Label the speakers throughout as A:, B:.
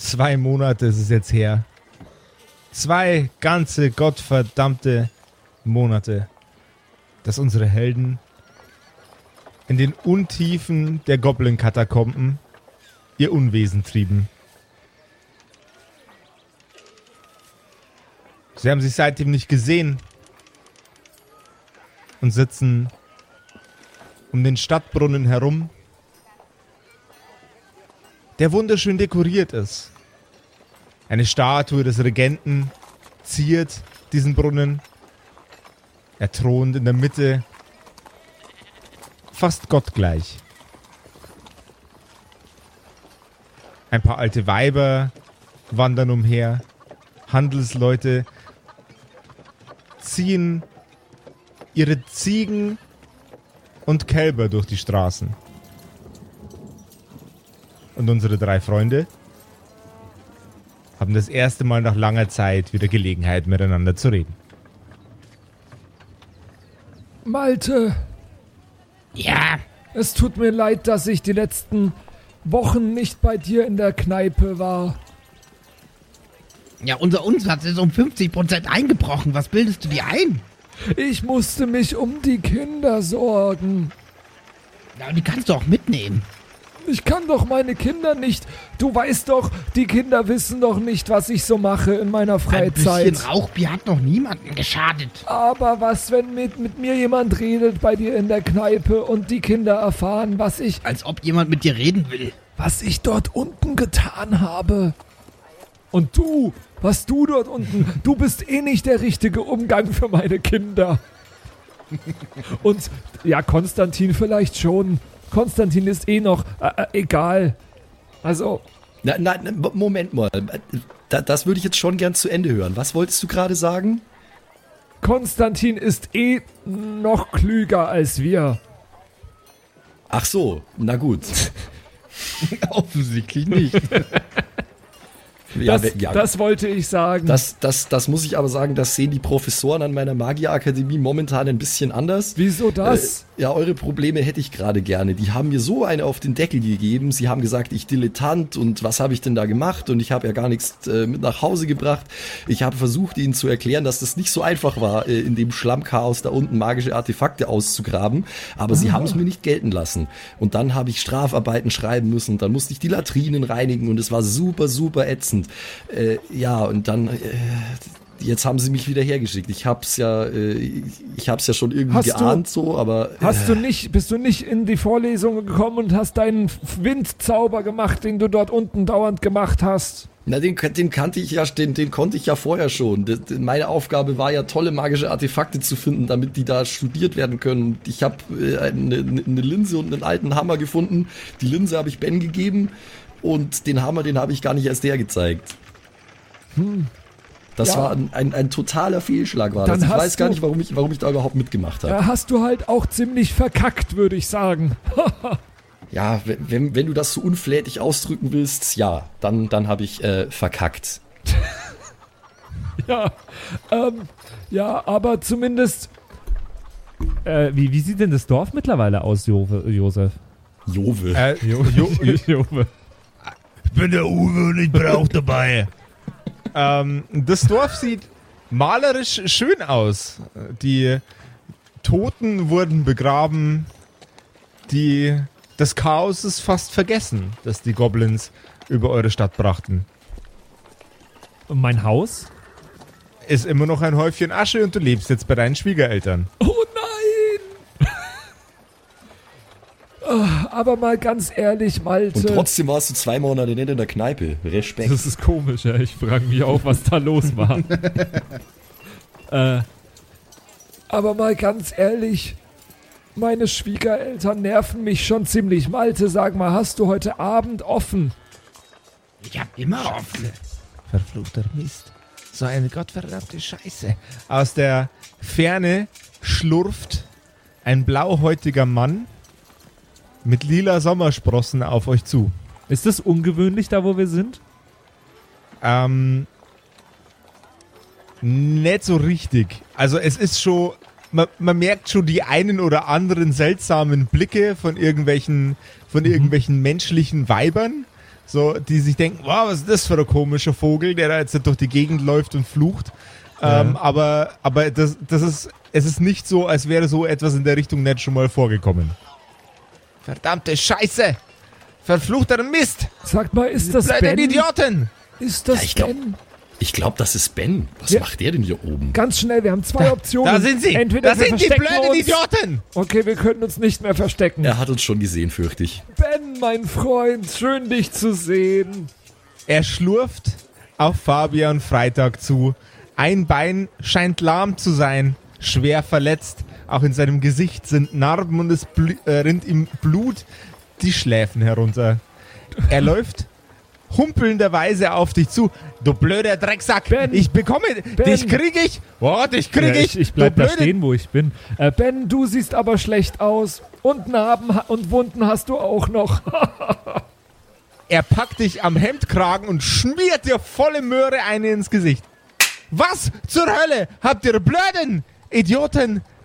A: Zwei Monate ist es jetzt her. Zwei ganze gottverdammte Monate, dass unsere Helden in den Untiefen der Goblin-Katakomben ihr Unwesen trieben. Sie haben sich seitdem nicht gesehen und sitzen um den Stadtbrunnen herum, der wunderschön dekoriert ist. Eine Statue des Regenten ziert diesen Brunnen. Er thront in der Mitte, fast gottgleich. Ein paar alte Weiber wandern umher. Handelsleute ziehen ihre Ziegen und Kälber durch die Straßen. Und unsere drei Freunde haben das erste Mal nach langer Zeit wieder Gelegenheit, miteinander zu reden.
B: Malte,
C: Ja,
B: es tut mir leid, dass ich die letzten Wochen nicht bei dir in der Kneipe war.
C: ja, unser Umsatz ist um 50% eingebrochen. Was bildest du dir ein?
B: Ich musste mich um die Kinder sorgen.
C: Ja, die kannst du auch mitnehmen.
B: Ich kann doch meine Kinder nicht. Du weißt doch, die Kinder wissen doch nicht, was ich so mache in meiner
C: Ein
B: Freizeit.
C: bisschen Rauchbier hat noch niemandem geschadet.
B: Aber was, wenn mit, mit mir jemand redet bei dir in der Kneipe und die Kinder erfahren, was ich,
C: Als ob jemand mit dir reden will.
B: was ich dort unten getan habe? Und du, was du dort unten, du bist eh nicht der richtige Umgang für meine Kinder. Und ja, Konstantin vielleicht schon. Konstantin ist eh noch äh, äh, egal. Also,
D: Nein, nein, Moment mal. Da, das würde ich jetzt schon gern zu Ende hören. Was wolltest du gerade sagen?
B: Konstantin ist eh noch klüger als wir.
D: Ach so, na gut.
C: Offensichtlich nicht.
D: Ja,
B: Das,
D: ja,
B: das wollte ich sagen.
D: Das, das, das muss ich aber sagen, das sehen die Professoren an meiner Magierakademie momentan ein bisschen anders.
B: Wieso das?
D: Äh, ja, eure Probleme hätte ich gerade gerne. Die haben mir so eine auf den Deckel gegeben. Sie haben gesagt, ich Dilettant und was habe ich denn da gemacht? Und ich habe ja gar nichts äh, mit nach Hause gebracht. Ich habe versucht, ihnen zu erklären, dass das nicht so einfach war, äh, in dem Schlammchaos da unten magische Artefakte auszugraben. Aber sie haben es mir nicht gelten lassen. Und dann habe ich Strafarbeiten schreiben müssen. Dann musste ich die Latrinen reinigen und es war super, super ätzend. Äh, ja, und dann... Äh, Jetzt haben sie mich wieder hergeschickt. Ich hab's ja, äh, ich hab's ja schon irgendwie
B: Hast du-
D: geahnt so, aber
B: Hast du nicht, bist du nicht in die Vorlesung gekommen und hast deinen Windzauber gemacht, den du dort unten dauernd gemacht hast?
D: Na, den, den kannte ich ja, den, den konnte ich ja vorher schon. Das, meine Aufgabe war ja, tolle magische Artefakte zu finden, damit die da studiert werden können. Ich habe äh, eine, eine Linse und einen alten Hammer gefunden. Die Linse habe ich Ben gegeben und den Hammer, den habe ich gar nicht erst der gezeigt. Das
B: Ja.
D: war ein, ein, ein totaler Fehlschlag, war
B: Dann
D: das. Ich weiß gar nicht, warum ich, warum ich da überhaupt mitgemacht habe.
B: Da hast du halt auch ziemlich verkackt, würde ich sagen.
D: Ja, wenn- wenn, wenn du das so unflätig ausdrücken willst, ja, dann, dann habe ich äh, verkackt.
B: ja, ähm, ja, aber zumindest,
E: Äh, wie, wie sieht denn das Dorf mittlerweile aus, Jo- Josef?
D: Jove.
A: Äh, jo, jo,
E: Jove.
A: Ich bin der Uwe und ich brauch dabei. ähm, das Dorf sieht malerisch schön aus. Die Toten wurden begraben. Die, das Chaos ist fast vergessen, das die Goblins über eure Stadt brachten.
E: Und mein Haus?
A: Ist immer noch ein Häufchen Asche und du lebst jetzt bei deinen Schwiegereltern.
B: oh nein! Ah, aber mal ganz ehrlich, Malte.
D: Und trotzdem warst du zwei Monate nicht in der Kneipe. Respekt.
E: Das ist komisch, ja. Ich frage mich auch, was da los war. äh,
B: Aber mal ganz ehrlich, meine Schwiegereltern nerven mich schon ziemlich. Malte, sag mal, hast du heute Abend offen?
C: Ich hab immer offen.
A: Verfluchter Mist. So eine gottverdammte Scheiße. Aus der Ferne schlurft ein blauhäutiger Mann mit lila Sommersprossen auf euch zu.
E: ist das ungewöhnlich da, wo wir sind?
A: Ähm, nicht so richtig. Also es ist schon, man, man merkt schon die einen oder anderen seltsamen Blicke von irgendwelchen, von irgendwelchen menschlichen Weibern. so, die sich denken, wow, was ist das für ein komischer Vogel, der da jetzt durch die Gegend läuft und flucht. Ähm, aber aber das, das ist, es ist nicht so, als wäre so etwas in der Richtung nicht schon mal vorgekommen. Verdammte Scheiße! Verfluchter Mist!
B: Sag mal, ist das
A: Blöden
B: Ben?
A: Idioten!
B: Ist das
D: Ja, ich glaub-
B: Ben?
D: Ich glaube, das ist Ben. Was
B: Ja.
D: macht der denn hier oben?
B: Ganz schnell, wir haben zwei Optionen.
A: Da sind sie!
B: Entweder
A: da sind die blöden. Idioten!
B: Okay, wir können uns nicht mehr verstecken.
D: Er hat uns schon gesehen, fürchte ich.
B: Ben, mein Freund, schön dich zu sehen.
A: Er schlurft auf Fabian Freitag zu. Ein Bein scheint lahm zu sein, schwer verletzt. Auch in seinem Gesicht sind Narben und es äh, rinnt ihm Blut die Schläfen herunter. Er läuft humpelnderweise auf dich zu. Du blöder Drecksack!
B: Ben!
A: ich bekomme dich krieg ich! Oh, dich krieg
E: Ja,
A: ich!
E: ich, ich bleib da stehen, wo ich bin. Äh,
B: Ben, du siehst aber schlecht aus. Und Narben und Wunden hast du auch noch.
A: Er packt dich am Hemdkragen und schmiert dir volle Möhre eine ins Gesicht. Was zur Hölle habt ihr blöden Idioten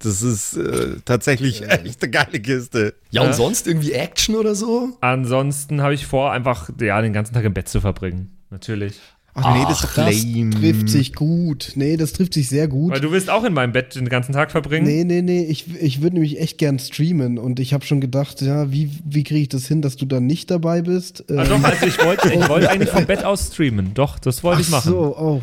F: Das ist äh, tatsächlich echt eine geile Kiste.
D: Ja, und
E: Ja.
D: sonst irgendwie Action oder so?
E: Ansonsten habe ich vor, einfach ja, den ganzen Tag im Bett zu verbringen. Natürlich.
F: Ach nee, das doch
G: Das trifft sich gut. Nee, das trifft sich sehr gut.
E: Weil du willst auch in meinem Bett den ganzen Tag verbringen.
G: Nee, nee, nee, ich, ich würde nämlich echt gern streamen und ich habe schon gedacht, ja, wie, wie kriege ich das hin, dass du dann nicht dabei bist?
E: Ah,
G: Ähm,
E: doch, also ich wollte ich wollte eigentlich vom Bett aus streamen. Doch, das wollte ich
G: ach
E: machen.
G: so, oh.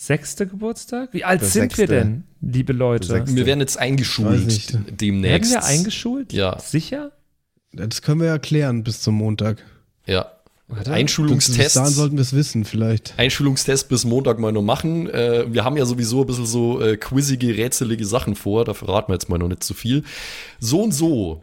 E: sechste Geburtstag? Wie alt
F: Der
E: sind wir
F: sechste.
E: denn, liebe Leute?
D: Wir werden jetzt eingeschult demnächst.
E: Werden wir eingeschult?
D: Ja.
E: Sicher?
G: Das können wir ja klären bis zum Montag.
D: Ja.
G: Bis
D: Einschulungstest.
G: dahin sollten wir es wissen, vielleicht.
D: Einschulungstest bis Montag mal noch machen. Äh, wir haben ja sowieso ein bisschen so äh, quizzige, rätselige Sachen vor. Da verraten wir jetzt mal noch nicht zu viel. So und so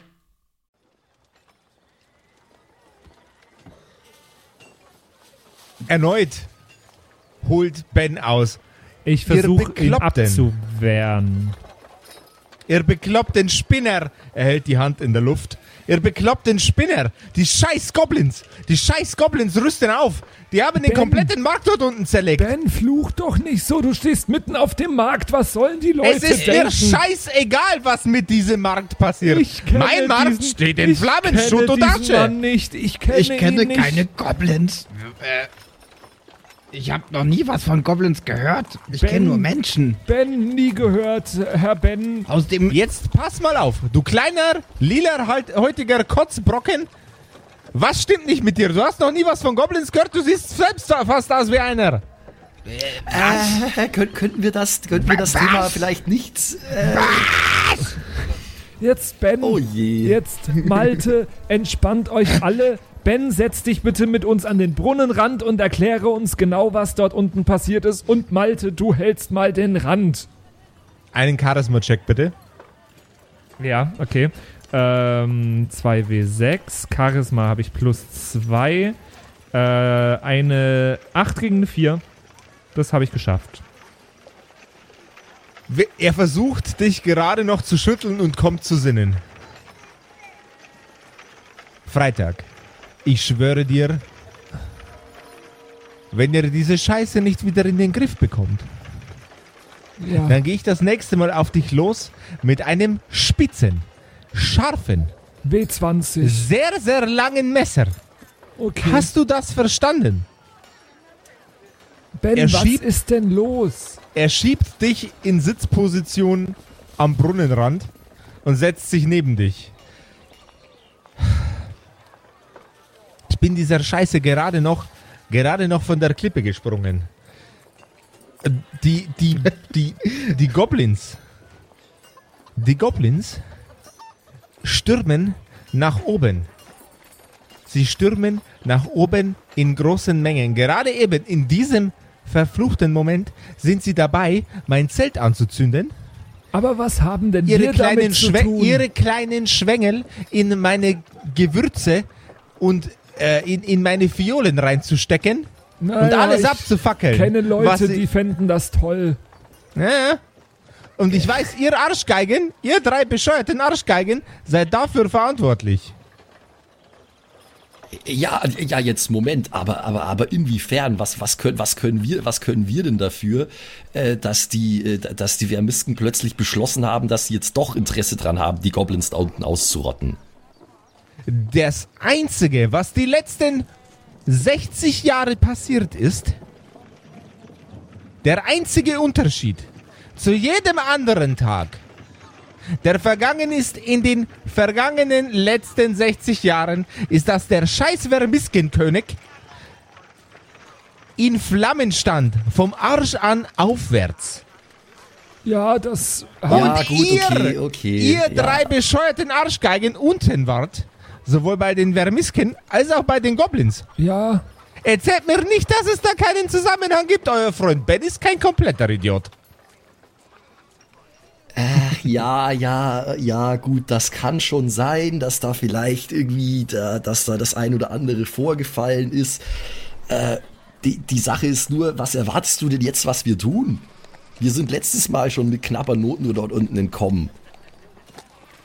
A: Erneut holt Ben aus.
E: Ich versuche ihn abzuwehren.
A: Ihr bekloppten Spinner! Er hält die Hand in der Luft. Ihr bekloppten Spinner! Die scheiß Goblins! Die scheiß Goblins rüsten auf! Die haben den
B: Ben.
A: kompletten Markt dort unten zerlegt!
B: Ben, fluch doch nicht so. Du stehst mitten auf dem Markt. Was sollen die Leute
A: es ist
B: denken?
A: mir scheißegal, was mit diesem Markt passiert.
B: Ich kenne
A: mein Markt
B: diesen-
A: steht in
B: ich
A: Flammen,
B: kenne
A: Schutt und
B: diesen
A: Asche.
B: Mann nicht. Ich kenne,
C: Ich kenne
B: ihn nicht.
C: keine Goblins. Äh, ich habe noch nie was von Goblins gehört. Ich kenne nur Menschen.
B: Ben, nie gehört, Herr Ben.
C: Aus dem
A: Jetzt pass mal auf, du kleiner, lila halt, heutiger Kotzbrocken. Was stimmt nicht mit dir? Du hast noch nie was von Goblins gehört, du siehst selbst fast aus wie einer.
D: Äh, könnt, könnten wir das, könnten wir das Thema vielleicht nicht. Äh,
B: Jetzt, Ben.
D: oh je.
B: Jetzt, Malte, entspannt euch alle. Ben, setz dich bitte mit uns an den Brunnenrand und erkläre uns genau, was dort unten passiert ist. Und Malte, du hältst mal den Rand.
A: Einen Charisma-Check bitte.
E: Ja, okay. Ähm, 2W6. Charisma habe ich plus 2. Äh, eine 8 gegen eine 4. Das habe ich geschafft.
A: Er versucht, dich gerade noch zu schütteln und kommt zu Sinnen. Freitag. Ich schwöre dir, wenn ihr diese Scheiße nicht wieder in den Griff bekommt,
B: Ja.
A: dann gehe ich das nächste Mal auf dich los mit einem spitzen, scharfen,
B: W20.
A: sehr, sehr langen Messer.
B: Okay.
A: Hast du das verstanden?
B: ben,
A: er
B: was
A: schiebt-
B: ist denn los?
A: Er schiebt dich in Sitzposition am Brunnenrand und setzt sich neben dich. Bin dieser Scheiße gerade noch, gerade noch von der Klippe gesprungen. Die, die, die, die Goblins, die Goblins stürmen nach oben. Sie stürmen nach oben in großen Mengen. Gerade eben in diesem verfluchten Moment sind sie dabei, mein Zelt anzuzünden,
B: Aber was haben denn
A: ihre
B: wir
A: kleinen,
B: damit zu
A: Schwe
B: tun?
A: ihre kleinen Schwengel in meine Gewürze und äh, in, in meine Fiolen reinzustecken und
B: Naja,
A: alles
B: ich
A: abzufackeln.
B: kenne
A: was
B: Leute, die fänden das toll.
A: Ja. Und ich weiß, ihr Arschgeigen, ihr drei bescheuerten Arschgeigen, seid dafür verantwortlich.
D: Ja, ja, jetzt Moment, aber, aber, aber inwiefern? Was, was können, was können wir, was können wir denn dafür, äh, dass die, äh, dass die Vermisken plötzlich beschlossen haben, dass sie jetzt doch Interesse dran haben, die Goblins da unten auszurotten?
A: Das Einzige, was die letzten 60 Jahre passiert ist, der einzige Unterschied zu jedem anderen Tag, der vergangen ist in den vergangenen letzten 60 Jahren, ist, dass der scheiß Vermiskenkönig in Flammen stand, vom Arsch an aufwärts.
B: Ja, das
D: Ja,
A: Und
D: gut,
A: ihr,
D: okay, okay,
A: ihr
D: ja.
A: drei bescheuerten Arschgeigen unten wart, sowohl bei den Vermisken als auch bei den Goblins.
B: ja,
A: Erzählt mir nicht, dass es da keinen Zusammenhang gibt. Euer Freund Ben ist kein kompletter Idiot.
D: Ja, ja, ja, gut, das kann schon sein, dass da vielleicht irgendwie, da, dass da das ein oder andere vorgefallen ist. Äh, die, die Sache ist nur, was erwartest du denn jetzt, was wir tun? Wir sind letztes Mal schon mit knapper Not nur dort unten entkommen.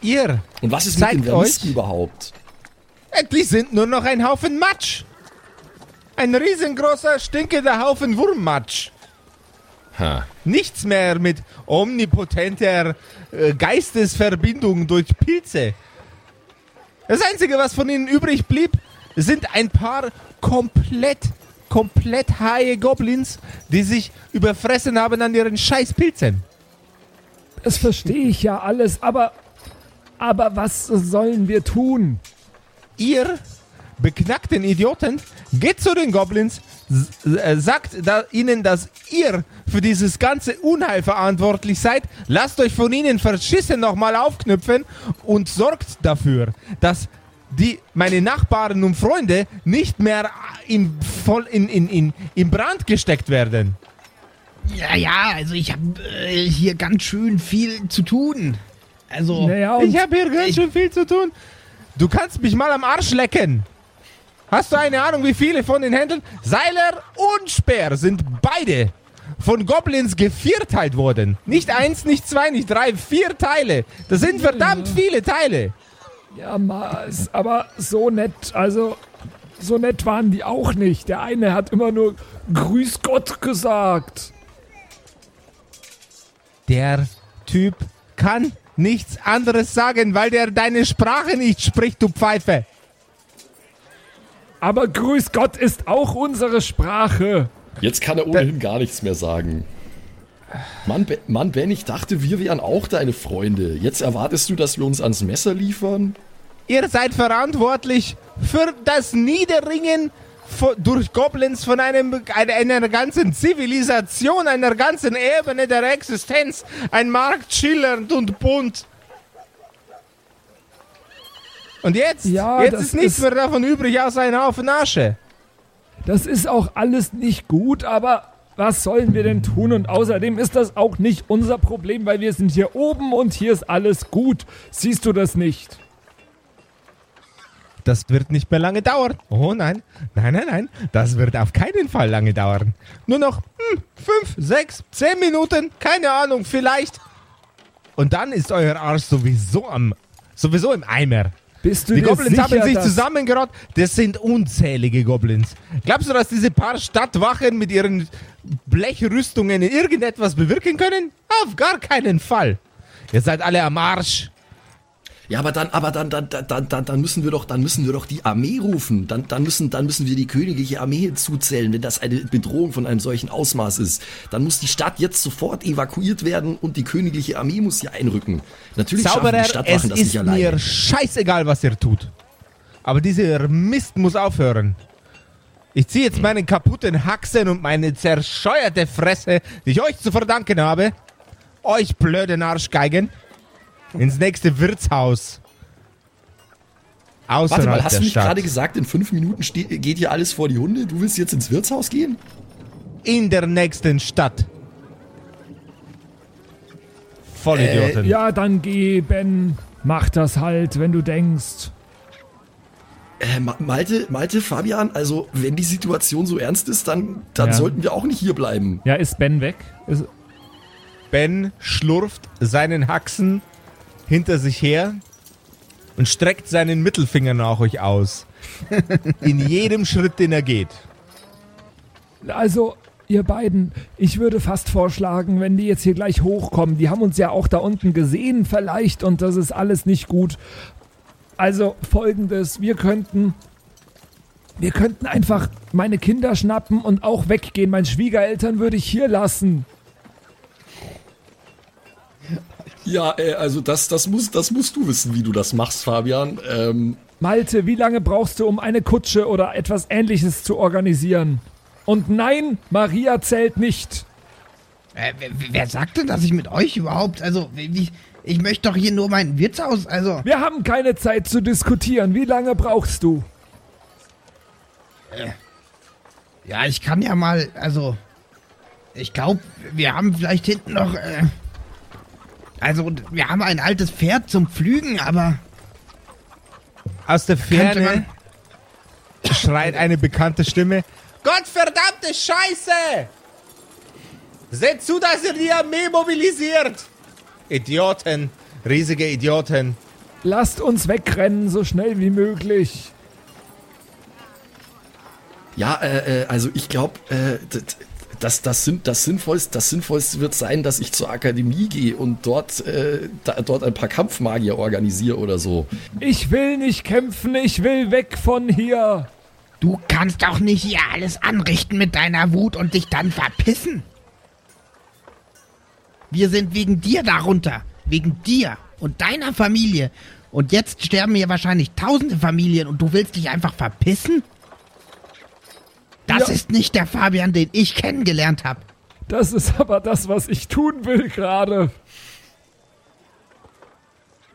A: Ihr,
D: Und was ist mit den Vermissten überhaupt?
A: Die sind nur noch ein Haufen Matsch. Ein riesengroßer, stinkender Haufen Wurmmatsch.
D: Ha.
A: Nichts mehr mit omnipotenter äh, Geistesverbindung durch Pilze. Das Einzige, was von ihnen übrig blieb, sind ein paar komplett, komplett haie Goblins, die sich überfressen haben an ihren scheiß Pilzen.
B: das verstehe ich ja alles, aber, aber was sollen wir tun?
A: Ihr beknackten Idioten geht zu den Goblins, äh, sagt da ihnen, dass ihr für dieses ganze Unheil verantwortlich seid, lasst euch von ihnen verschissen nochmal aufknüpfen und sorgt dafür, dass die, meine Nachbarn und Freunde nicht mehr in, voll in, in, in, in Brand gesteckt werden.
C: Ja, ja, also ich habe äh, hier ganz schön viel zu tun. Also,
B: Naja,
A: Ich habe hier ganz
C: ich-
A: schön viel zu tun. Du kannst mich mal am Arsch lecken. Hast du eine Ahnung, wie viele von den Händen? Seiler und Speer sind beide von Goblins gevierteilt worden. Nicht eins, nicht zwei, nicht drei, vier Teile. Das sind verdammt viele Teile.
B: ja, Mars, aber so nett, also so nett waren die auch nicht. Der eine hat immer nur Grüß Gott gesagt.
A: Der Typ kann nichts anderes sagen, weil der deine Sprache nicht spricht, du Pfeife.
B: Aber Grüß Gott ist auch unsere Sprache.
D: Jetzt kann er ohnehin gar nichts mehr sagen. Mann, Mann, Ben, ich dachte, wir wären auch deine Freunde. Jetzt erwartest du, dass wir uns ans Messer liefern?
A: Ihr seid verantwortlich für das Niederringen durch Goblins von einem, einer, ganzen Zivilisation, einer ganzen Ebene der Existenz. Ein Markt schillernd und bunt. Und jetzt?
B: Ja,
A: jetzt ist nichts
B: ist-
A: mehr davon übrig, außer ein Haufen Asche.
B: Das ist auch alles nicht gut, aber Was sollen wir denn tun? Und außerdem ist das auch nicht unser Problem, weil wir sind hier oben und hier ist alles gut. Siehst du das nicht?
A: Das wird nicht mehr lange dauern. Oh nein, nein, nein, nein. Das wird auf keinen Fall lange dauern. Nur noch hm, fünf, sechs, zehn Minuten, keine Ahnung, vielleicht. Und dann ist euer Arsch sowieso am, sowieso im Eimer.
B: Bist du
A: Die Goblins
B: sicher,
A: haben sich zusammengerottet. Das sind unzählige Goblins. Glaubst du, dass diese paar Stadtwachen mit ihren Blechrüstungen irgendetwas bewirken können? Auf gar keinen Fall. Ihr seid alle am Arsch.
D: Ja, aber dann, aber dann, dann, dann, dann, dann müssen wir doch, dann müssen wir doch die Armee rufen. Dann, dann müssen, dann müssen wir die königliche Armee hinzuzählen, wenn das eine Bedrohung von einem solchen Ausmaß ist. Dann muss die Stadt jetzt sofort evakuiert werden und die königliche Armee muss hier einrücken. Natürlich
A: Zauberer,
D: die
A: es
D: Stadtwachen das
A: ist
D: nicht alleine.
A: mir scheißegal, was ihr tut. Aber dieser Mist muss aufhören. Ich ziehe jetzt meinen kaputten Haxen und meine zerscheuerte Fresse, die ich euch zu verdanken habe, euch blöden Arschgeigen, ins nächste Wirtshaus. Außerhalb
D: Warte mal, hast du nicht gerade gesagt, in fünf Minuten geht hier alles vor die Hunde? Du willst jetzt ins Wirtshaus gehen?
A: In der nächsten Stadt. Vollidioten.
B: Äh, Ja, dann geh, Ben. Mach das halt, wenn du denkst.
D: Äh, Ma- Malte, Malte, Fabian, also wenn die Situation so ernst ist, dann, dann
E: Ja.
D: sollten wir auch nicht hier bleiben.
E: Ja, ist Ben weg? Ist,
A: Ben schlurft seinen Haxen hinter sich her und streckt seinen Mittelfinger nach euch aus. In jedem Schritt, den er geht.
B: Also, ihr beiden, ich würde fast vorschlagen, wenn die jetzt hier gleich hochkommen, die haben uns ja auch da unten gesehen vielleicht und das ist alles nicht gut. Also folgendes, wir könnten wir könnten einfach meine Kinder schnappen und auch weggehen. Meine Schwiegereltern würde ich hier lassen.
D: Ja, äh, also das, das, muss, das musst du wissen, wie du das machst, Fabian. Ähm,
B: Malte, wie lange brauchst du, um eine Kutsche oder etwas ähnliches zu organisieren? Und nein, Maria zählt nicht.
C: Äh, wer, wer sagt denn, dass ich mit euch überhaupt, also, wie, ich möchte doch hier nur mein Wirtshaus, also,
B: Wir haben keine Zeit zu diskutieren. Wie lange brauchst du?
C: ja, ich kann ja mal, also, ich glaube, wir haben vielleicht hinten noch, äh, also, wir haben ein altes Pferd zum Pflügen, aber
A: Aus der Ferne schreit eine bekannte Stimme. Gottverdammte Scheiße! Seht zu, dass ihr die Armee mobilisiert! Idioten, riesige Idioten.
B: Lasst uns wegrennen, so schnell wie möglich.
D: ja, äh, äh, also ich glaube, äh, das, das, Sinn- das, Sinnvollste, das Sinnvollste wird sein, dass ich zur Akademie gehe und dort, äh, da, dort ein paar Kampfmagier organisiere oder so.
B: Ich will nicht kämpfen, ich will weg von hier.
C: du kannst doch nicht hier alles anrichten mit deiner Wut und dich dann verpissen. Wir sind wegen dir darunter, wegen dir und deiner Familie. Und jetzt sterben hier wahrscheinlich tausende Familien und du willst dich einfach verpissen? Das
B: Ja.
C: ist nicht der Fabian, den ich kennengelernt habe.
B: Das ist aber das, was ich tun will gerade.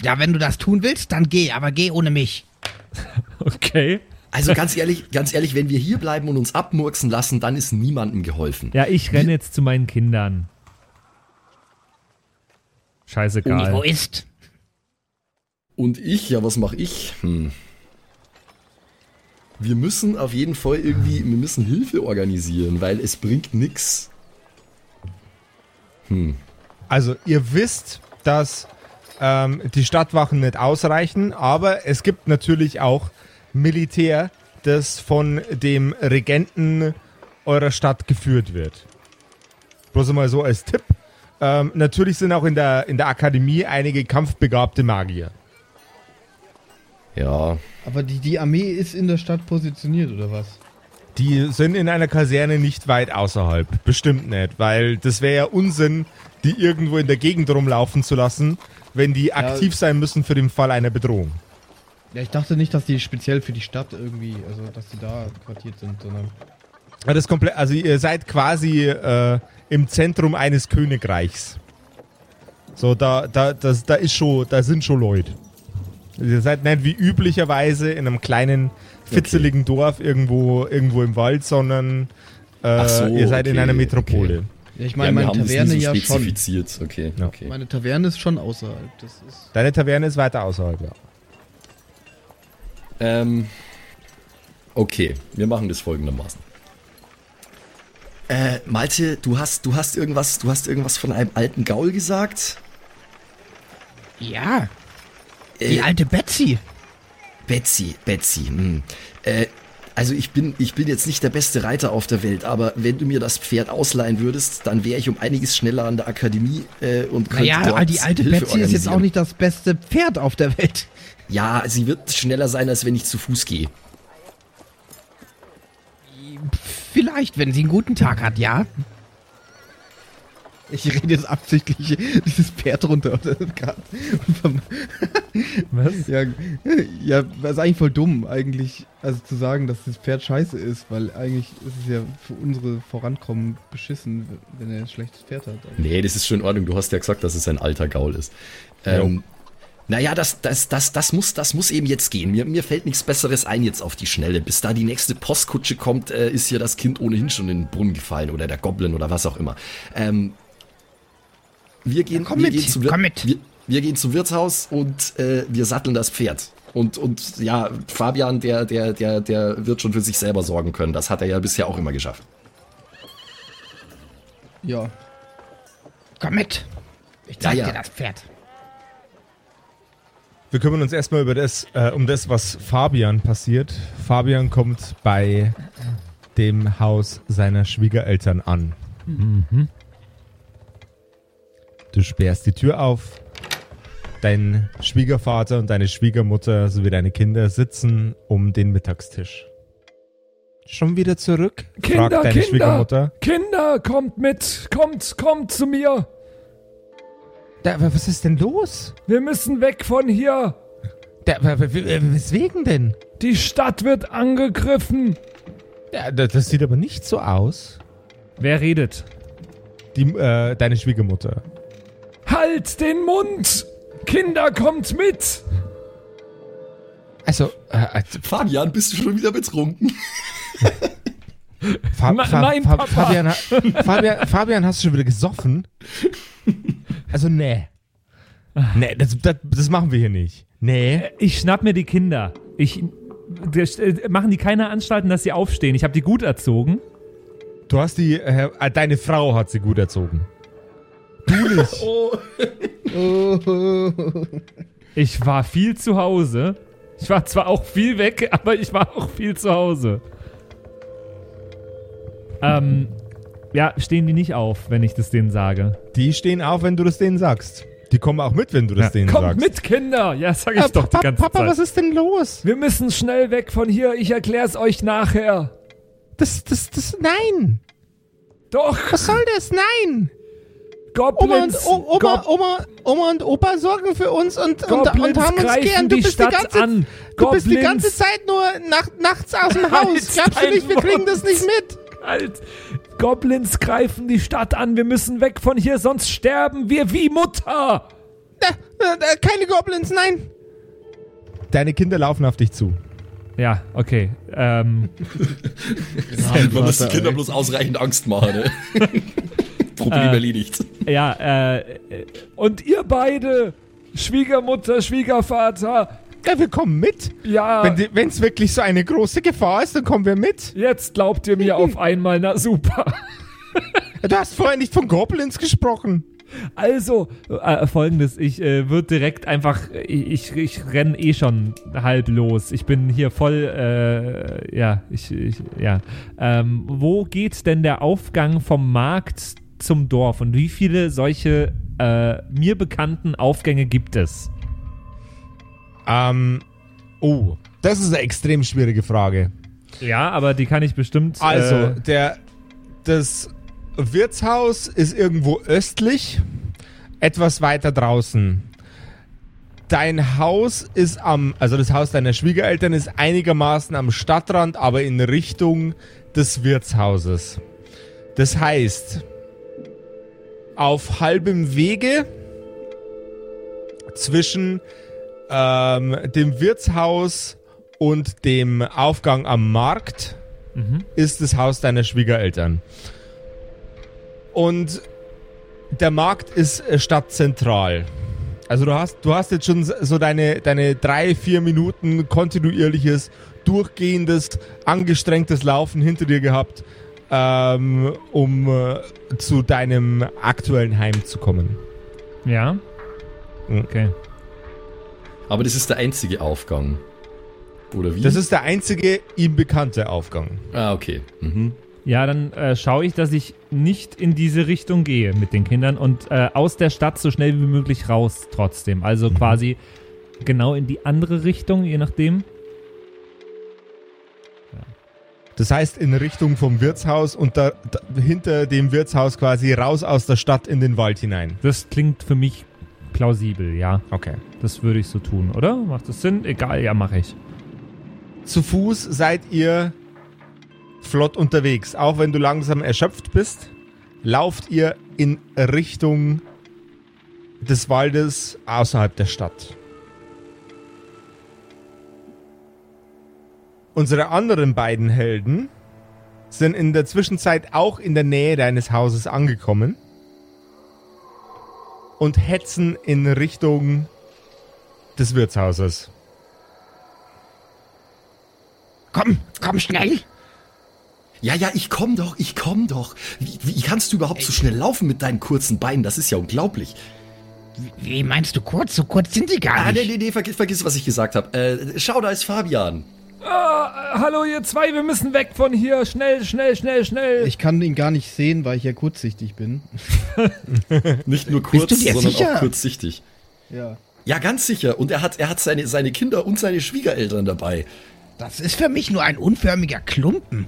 C: Ja, wenn du das tun willst, dann geh, aber geh ohne mich.
E: okay.
D: Also ganz ehrlich, ganz ehrlich, wenn wir hier bleiben und uns abmurksen lassen, dann ist niemandem geholfen.
E: Ja, ich renne jetzt zu meinen Kindern. Scheißegal.
C: Egoist.
D: Und ich, ja, was mache ich? Hm. Wir müssen auf jeden Fall irgendwie, wir müssen Hilfe organisieren, weil es bringt nix.
A: Also ihr wisst, dass ähm, die Stadtwachen nicht ausreichen, aber es gibt natürlich auch Militär, das von dem Regenten eurer Stadt geführt wird. Bloß einmal so als Tipp. Ähm, natürlich sind auch in der, in der Akademie einige kampfbegabte Magier.
D: Ja,
G: Aber die, die Armee ist in der Stadt positioniert, oder was?
A: Die sind in einer Kaserne nicht weit außerhalb. Bestimmt nicht, weil das wäre ja Unsinn, die irgendwo in der Gegend rumlaufen zu lassen, wenn die aktiv sein müssen für den Fall einer Bedrohung.
G: Ja, ich dachte nicht, dass die speziell für die Stadt irgendwie, also dass die da quartiert sind, sondern.
A: Ja, das komplett, also ihr seid quasi äh, im Zentrum eines Königreichs. So, da, da, das, da ist schon, da sind schon Leute. Ihr seid nicht wie üblicherweise in einem kleinen, fitzeligen Dorf irgendwo, irgendwo im Wald, sondern Äh,
D: so,
A: ihr seid in
D: okay,
A: einer Metropole.
G: Ja, ich
D: Ja,
G: meine,
D: wir
G: meine Taverne
D: so
G: ja schon.
D: Okay,
A: Ja.
D: okay.
G: Meine Taverne ist schon außerhalb. Das ist.
A: Deine Taverne ist weiter außerhalb, ja.
D: Ähm, okay, wir machen das folgendermaßen. Äh, Malte, du hast, du hast irgendwas, du hast irgendwas von einem alten Gaul gesagt?
C: Ja, die
D: Äh,
C: alte Betsy.
D: Betsy, Betsy. Hm. Äh, also ich bin, ich bin jetzt nicht der beste Reiter auf der Welt, aber wenn du mir das Pferd ausleihen würdest, dann wäre ich um einiges schneller an der Akademie äh, und könnte
C: Naja,
D: dort
C: die alte
D: Hilfe
C: Betsy ist jetzt auch nicht das beste Pferd auf der Welt.
D: Ja, sie wird schneller sein, als wenn ich zu Fuß gehe.
C: Vielleicht, wenn sie einen guten Tag hat, ja.
G: Ich rede jetzt absichtlich dieses Pferd runter.
E: Was?
G: ja, ja, das ist eigentlich voll dumm, eigentlich, also zu sagen, dass das Pferd scheiße ist, weil eigentlich ist es ja für unsere Vorankommen beschissen, wenn er ein schlechtes Pferd hat.
D: Nee, das ist schon in Ordnung. Du hast ja gesagt, dass es ein alter Gaul ist. Ähm, naja, das, das, das, das, muss, das muss eben jetzt gehen. Mir, mir fällt nichts Besseres ein jetzt auf die Schnelle. Bis da die nächste Postkutsche kommt, äh, ist hier das Kind ohnehin schon in den Brunnen gefallen oder der Goblin oder was auch immer. Ähm, wir gehen,
C: komm
D: wir
C: mit,
D: gehen zum Wir-
C: komm mit.
D: Wir, wir gehen zum Wirtshaus und äh, wir satteln das Pferd. Und, und ja, Fabian, der, der, der, der wird schon für sich selber sorgen können. Das hat er ja bisher auch immer geschafft.
G: Ja.
C: Komm mit. Ich zeig
D: Ja, ja.
C: dir das Pferd.
A: Wir kümmern uns erstmal über das, äh, um das, was Fabian passiert. Fabian kommt bei dem Haus seiner Schwiegereltern an. Du sperrst die Tür auf. Dein Schwiegervater und deine Schwiegermutter sowie deine Kinder sitzen um den Mittagstisch. Schon wieder zurück?
B: Kinder,
A: fragt deine
B: Kinder,
A: Schwiegermutter.
B: Kinder, kommt mit, kommt, kommt zu mir.
A: Da, was ist denn los?
B: Wir müssen weg von hier.
A: Da, weswegen denn?
B: Die Stadt wird angegriffen.
A: Ja, da- das sieht aber nicht so aus.
E: Wer redet?
A: Die, äh, deine Schwiegermutter.
B: Halt den Mund. Kinder, kommt mit.
A: Also, äh,
D: Fabian, bist du schon wieder betrunken?
A: Fa
B: Na-
A: Fa
B: nein,
A: Fa
B: Papa.
A: Fabian, Fabian, Fabian, hast du schon wieder gesoffen? Also, nee. Nee, das, das, das machen wir hier nicht. Nee.
E: Ich schnapp mir die Kinder. Ich. das, äh, Machen die keine Anstalten, dass sie aufstehen? Ich habe die gut erzogen.
A: Du hast die, äh, äh, deine Frau hat sie gut erzogen. Du nicht.
E: Ich war viel zu Hause. Ich war zwar auch viel weg, aber ich war auch viel zu Hause. Ähm, ja, stehen die nicht auf, wenn ich das denen sage.
A: Die stehen auf, wenn du das denen sagst. Die kommen auch mit, wenn du das
E: Ja.
A: denen
B: Kommt
A: sagst.
B: mit, Kinder.
E: Ja, sag ich
A: Äh,
E: doch die
A: Papa,
E: ganze
A: Papa,
E: Zeit.
A: was ist denn los?
B: Wir müssen schnell weg von hier. Ich erklär's euch nachher.
A: Das, das, das, nein.
B: Doch,
A: Was soll das? Nein. Oma und,
B: Goblins,
A: o, Oma, Oma, Oma und Opa sorgen für uns und, und,
B: Goblins
A: und haben uns
B: greifen
A: gern. Du
B: die
A: bist
B: Stadt
A: die ganze,
B: an.
A: Du bist die
B: Goblins-
A: ganze Zeit nur nach, nachts aus dem Haus.
B: Halt
A: Glaubst du nicht, wir kriegen das nicht mit?
B: Halt! Goblins greifen die Stadt an. Wir müssen weg von hier, sonst sterben wir wie Mutter.
A: Da, da, da, keine Goblins, nein. Deine Kinder laufen auf dich zu.
E: Ja, okay. Ähm,
D: Man muss die Kinder bloß ausreichend Angst machen. Ne? Problem
E: Äh.
D: erledigt.
E: ja, äh,
B: Und ihr beide, Schwiegermutter, Schwiegervater,
A: Ja, wir kommen mit.
B: ja,
A: Wenn es wirklich so eine große Gefahr ist, dann kommen wir mit.
B: jetzt glaubt ihr mir auf einmal, na super.
A: Du hast vorher nicht von Goblins gesprochen.
E: Also, äh, folgendes, ich äh, würde direkt einfach, ich, ich, ich renn eh schon halb los. Ich bin hier voll, äh, ja, ich, ich ja. Ähm, wo geht denn der Aufgang vom Markt zum Dorf und wie viele solche äh, mir bekannten Aufgänge gibt es?
A: Ähm, oh, das ist eine extrem schwierige Frage.
E: Ja, aber die kann ich bestimmt.
A: Also,
E: äh,
A: der, das Wirtshaus ist irgendwo östlich, etwas weiter draußen. Dein Haus ist am, also das Haus deiner Schwiegereltern ist einigermaßen am Stadtrand, aber in Richtung des Wirtshauses. Das heißt, auf halbem Wege zwischen ähm, dem Wirtshaus und dem Aufgang am Markt ist das Haus deiner Schwiegereltern. Und der Markt ist äh, stadtzentral. Also du hast, du hast jetzt schon so deine, deine drei, vier Minuten kontinuierliches, durchgehendes, angestrengtes Laufen hinter dir gehabt, ähm, um äh, zu deinem aktuellen Heim zu kommen.
E: Ja.
A: Mhm.
E: Okay.
D: Aber das ist der einzige Aufgang. Oder wie?
A: Das ist der einzige ihm bekannte Aufgang.
D: ah, okay. Mhm.
E: Ja, dann äh, schaue ich, dass ich nicht in diese Richtung gehe mit den Kindern und äh, aus der Stadt so schnell wie möglich raus trotzdem. Also quasi genau in die andere Richtung, je nachdem.
A: Das heißt in Richtung vom Wirtshaus und da, da, hinter dem Wirtshaus quasi raus aus der Stadt in den Wald hinein.
E: Das klingt für mich plausibel, ja.
A: Okay.
E: Das würde ich so tun, oder? Macht das Sinn? Egal, ja, mache ich.
A: Zu Fuß seid ihr flott unterwegs. Auch wenn du langsam erschöpft bist, lauft ihr in Richtung des Waldes außerhalb der Stadt. Unsere anderen beiden Helden sind in der Zwischenzeit auch in der Nähe deines Hauses angekommen und hetzen in Richtung des Wirtshauses.
C: Komm, komm schnell.
D: Ja, ja, ich komm doch, ich komm doch. Wie, wie kannst du überhaupt so schnell laufen mit deinen kurzen Beinen? Das ist ja unglaublich.
C: Wie meinst du kurz? So kurz sind sie gar
D: Ah, nee,
C: nicht.
D: nee, nee, vergiss, vergiss was ich gesagt habe. Äh, schau, da ist Fabian.
B: Ah, hallo ihr zwei, wir müssen weg von hier. Schnell, schnell, schnell, schnell.
G: Ich kann ihn gar nicht sehen, weil ich ja kurzsichtig bin.
D: Nicht nur kurz,
C: du dir
D: sondern
C: sicher?
D: auch kurzsichtig.
G: Ja.
D: Ja, ganz sicher. Und er hat, er hat seine, seine Kinder und seine Schwiegereltern dabei.
C: Das ist für mich nur ein unförmiger Klumpen.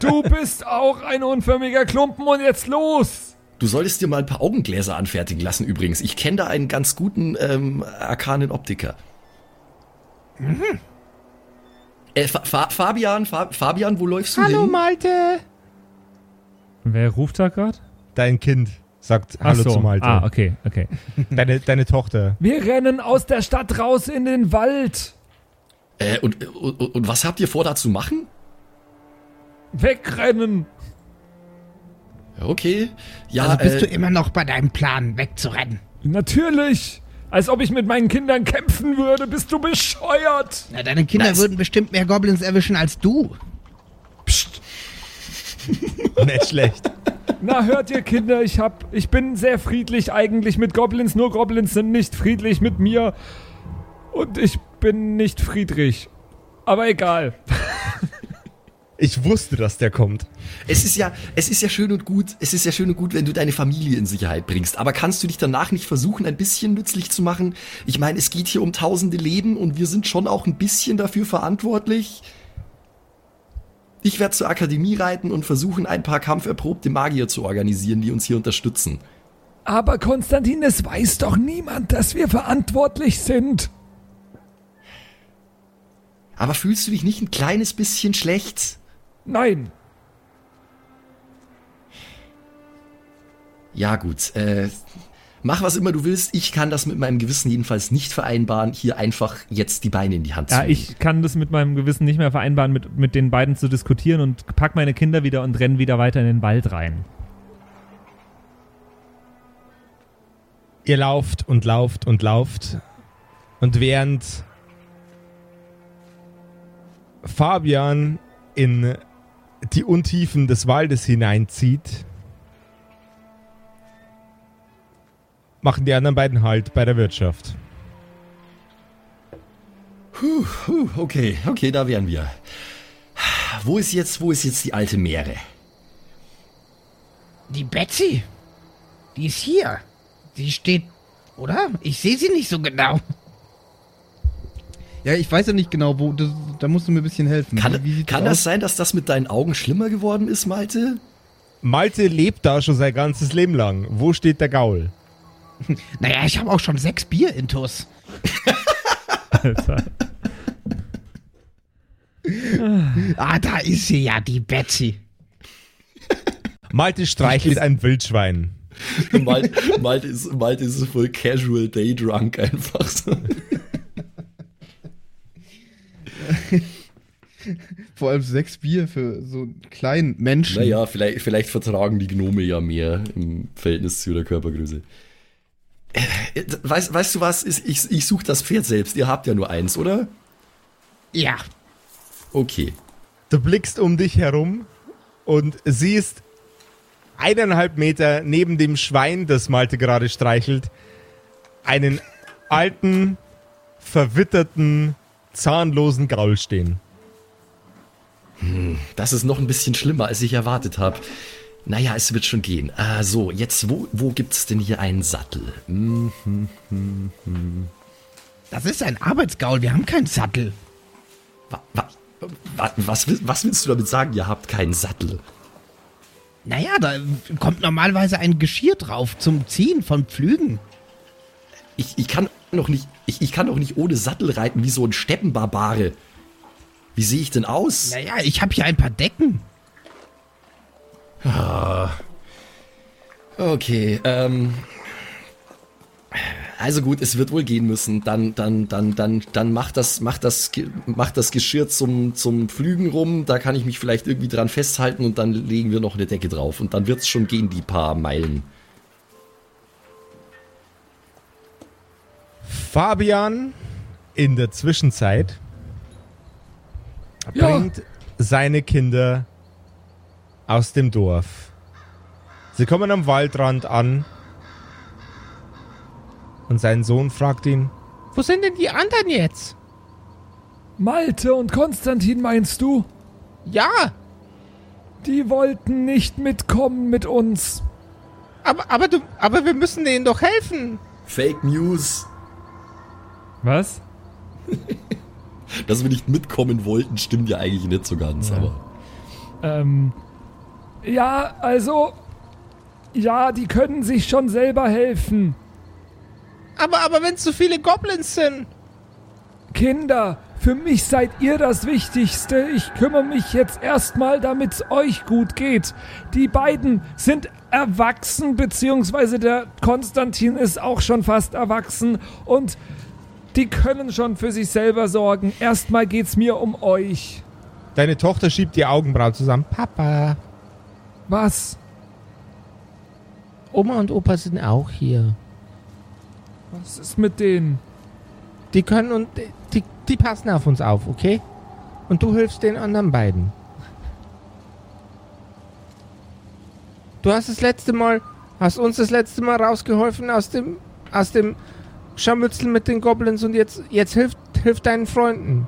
B: Du bist auch ein unförmiger Klumpen und jetzt los.
D: Du solltest dir mal ein paar Augengläser anfertigen lassen übrigens. Ich kenne da einen ganz guten ähm, arkanen Optiker. Äh, Fa Fa Fabian, Fa Fabian, wo läufst du hin?
A: Malte!
E: Wer ruft da gerade?
A: Dein Kind sagt
E: Ach
A: Hallo
E: so.
A: zu Malte.
E: Ah, okay, okay.
A: Deine, deine Tochter.
B: Wir rennen aus der Stadt raus in den Wald.
D: Äh, und, und, und was habt ihr vor, da zu machen?
B: Wegrennen.
D: Okay. Ja,
C: Also bist
D: äh,
C: du immer noch bei deinem Plan, wegzurennen.
B: Natürlich. Als ob ich mit meinen Kindern kämpfen würde. Bist du bescheuert?
C: Na, deine Kinder
D: Na, es-
C: würden bestimmt mehr Goblins erwischen als du.
B: Psst.
A: Nicht schlecht.
B: Na, hört ihr Kinder, ich hab, ich bin sehr friedlich eigentlich mit Goblins, nur Goblins sind nicht friedlich mit mir. Und ich bin nicht Friedrich. Aber egal.
A: Ich wusste, dass der kommt.
D: es ist ja, es ist ja schön und gut, es ist ja schön und gut, wenn du deine Familie in Sicherheit bringst. Aber kannst du dich danach nicht versuchen, ein bisschen nützlich zu machen? Ich meine, es geht hier um tausende Leben und wir sind schon auch ein bisschen dafür verantwortlich. Ich werde zur Akademie reiten und versuchen, ein paar kampferprobte Magier zu organisieren, die uns hier unterstützen.
B: Aber Konstantin, es weiß doch niemand, dass wir verantwortlich sind.
D: Aber fühlst du dich nicht ein kleines bisschen schlecht?
B: Nein.
D: Ja, gut. Äh, mach was immer du willst. Ich kann das mit meinem Gewissen jedenfalls nicht vereinbaren, hier einfach jetzt die Beine in die Hand zu
E: Ja,
D: nehmen.
E: ich kann das mit meinem Gewissen nicht mehr vereinbaren, mit, mit den beiden zu diskutieren und pack meine Kinder wieder und renn wieder weiter in den Wald rein.
A: Ihr lauft und lauft und lauft. Und während Fabian in die Untiefen des Waldes hineinzieht, machen die anderen beiden Halt bei der Wirtschaft.
D: Puh, okay, okay, da wären wir. Wo ist jetzt, wo ist jetzt die alte Meere?
C: Die Betsy, die ist hier. Die steht, oder? Ich sehe sie nicht so genau.
G: Ja, ich weiß ja nicht genau, wo. Das, da musst du mir ein bisschen helfen.
D: Kann, kann
G: aus?
D: das sein, dass das mit deinen Augen schlimmer geworden ist, Malte?
A: Malte lebt da schon sein ganzes Leben lang. Wo steht der Gaul?
C: Naja, ich habe auch schon sechs Bier intus.
E: Alter.
C: Ah, da ist sie ja, die Betsy.
A: Malte streichelt ein Wildschwein.
D: Malte, Malte, ist, Malte ist so voll casual day drunk einfach so.
G: Vor allem sechs Bier für so einen kleinen Menschen.
D: Naja, vielleicht, vielleicht vertragen die Gnome ja mehr im Verhältnis zu der Körpergröße. Äh, Weißt, weißt du was? Ich, ich, ich suche das Pferd selbst. Ihr habt ja nur eins, oder?
C: Ja.
D: Okay.
A: Du blickst um dich herum und siehst eineinhalb Meter neben dem Schwein, das Malte gerade streichelt, einen alten, verwitterten, zahnlosen Gaul stehen.
D: Das ist noch ein bisschen schlimmer, als ich erwartet habe. Naja, es wird schon gehen. Ah, so, jetzt, wo, wo gibt's denn hier einen Sattel? Hm,
C: Das ist ein Arbeitsgaul, wir haben keinen Sattel.
D: wa, wa, wa, was, was willst du damit sagen, ihr habt keinen Sattel?
C: Naja, da kommt normalerweise ein Geschirr drauf zum Ziehen von Pflügen.
D: Ich, ich kann doch nicht, ich, ich kann doch nicht ohne Sattel reiten wie so ein Steppenbarbare. Wie sehe ich denn aus?
C: Naja, ich habe hier ein paar Decken.
D: Okay, ähm. Also gut, es wird wohl gehen müssen. Dann, dann, dann, dann, dann macht das, macht das, macht das Geschirr zum, zum Pflügen rum. Da kann ich mich vielleicht irgendwie dran festhalten und dann legen wir noch eine Decke drauf. Und dann wird's schon gehen, die paar Meilen.
A: Fabian in der Zwischenzeit
B: Ja.
A: bringt seine Kinder aus dem Dorf. Sie kommen am Waldrand an und sein Sohn fragt ihn, wo sind denn die anderen jetzt?
B: Malte und Konstantin meinst du?
A: Ja,
B: Die wollten nicht mitkommen mit uns.
A: aber, aber, du, aber wir müssen denen doch helfen.
D: Fake News.
E: Was?
D: Dass wir nicht mitkommen wollten, stimmt ja eigentlich nicht so ganz, aber.
B: Ähm, ja, also, ja, die können sich schon selber helfen.
A: Aber, aber wenn es so viele Goblins sind.
B: Kinder, für mich seid ihr das Wichtigste. Ich kümmere mich jetzt erstmal, damit es euch gut geht. Die beiden sind erwachsen, beziehungsweise der Konstantin ist auch schon fast erwachsen und die können schon für sich selber sorgen. Erstmal geht's mir um euch.
A: Deine Tochter schiebt die Augenbrauen zusammen. Papa,
B: Was?
A: Oma und Opa sind auch hier.
B: Was ist mit denen?
A: Die können und die, die passen auf uns auf, okay? Und du hilfst den anderen beiden. Du hast das letzte Mal, hast uns das letzte Mal rausgeholfen aus dem, aus dem Scharmützel mit den Goblins und jetzt, jetzt hilft, hilft deinen Freunden.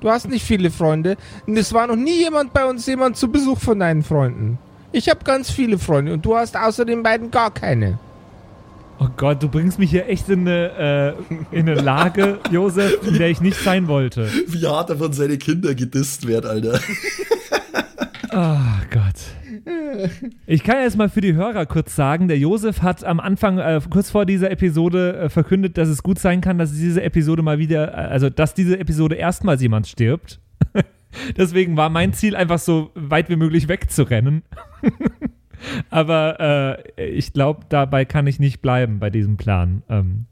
A: Du hast nicht viele Freunde und es war noch nie jemand bei uns, jemand zu Besuch von deinen Freunden. Ich habe ganz viele Freunde und du hast außer den beiden gar keine.
E: Oh Gott, du bringst mich hier echt in eine, äh, in eine Lage, Josef, in der ich nicht sein wollte.
D: Wie hart er von seine Kinder gedisst wird, Alter.
E: Ah Gott. Ich kann erst mal für die Hörer kurz sagen, der Josef hat am Anfang, äh, kurz vor dieser Episode, äh, verkündet, dass es gut sein kann, dass diese Episode mal wieder, äh, also dass diese Episode erstmals jemand stirbt. Deswegen war mein Ziel einfach so weit wie möglich wegzurennen. Aber äh, ich glaube, dabei kann ich nicht bleiben bei diesem Plan. Ähm,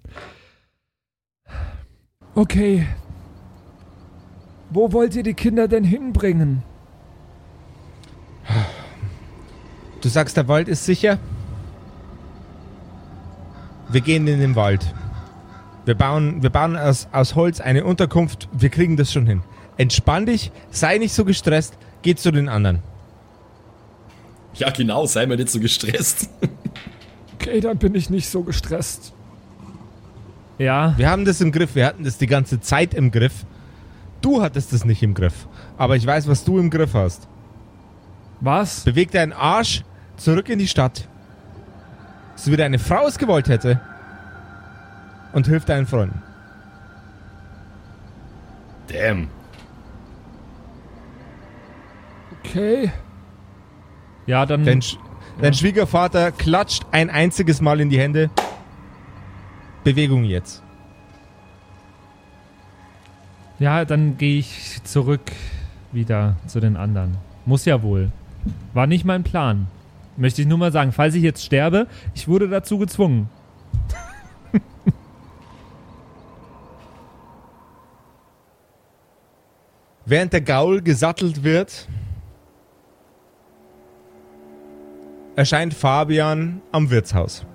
B: Okay. Wo wollt ihr die Kinder denn hinbringen?
A: Du sagst, der Wald ist sicher? Wir gehen in den Wald. Wir bauen, wir bauen aus, aus Holz eine Unterkunft. Wir kriegen das schon hin. Entspann dich, sei nicht so gestresst, geh zu den anderen.
D: Ja, genau, sei mal nicht so gestresst.
B: Okay, dann bin ich nicht so gestresst.
E: ja,
A: Wir haben das im Griff, wir hatten das die ganze Zeit im Griff. Du hattest es nicht im Griff. Aber ich weiß, was du im Griff hast.
E: was?
A: Beweg deinen Arsch zurück in die Stadt. So wie deine Frau es gewollt hätte. Und hilf deinen Freunden.
D: Damn.
B: Okay.
E: Ja, dann.
A: Dein, Sch dein Schwiegervater klatscht ein einziges Mal in die Hände. Bewegung jetzt.
E: Ja, dann gehe ich zurück wieder zu den anderen. Muss ja wohl. War nicht mein Plan. Möchte ich nur mal sagen, falls ich jetzt sterbe, ich wurde dazu gezwungen.
A: Während der Gaul gesattelt wird, erscheint Fabian am Wirtshaus.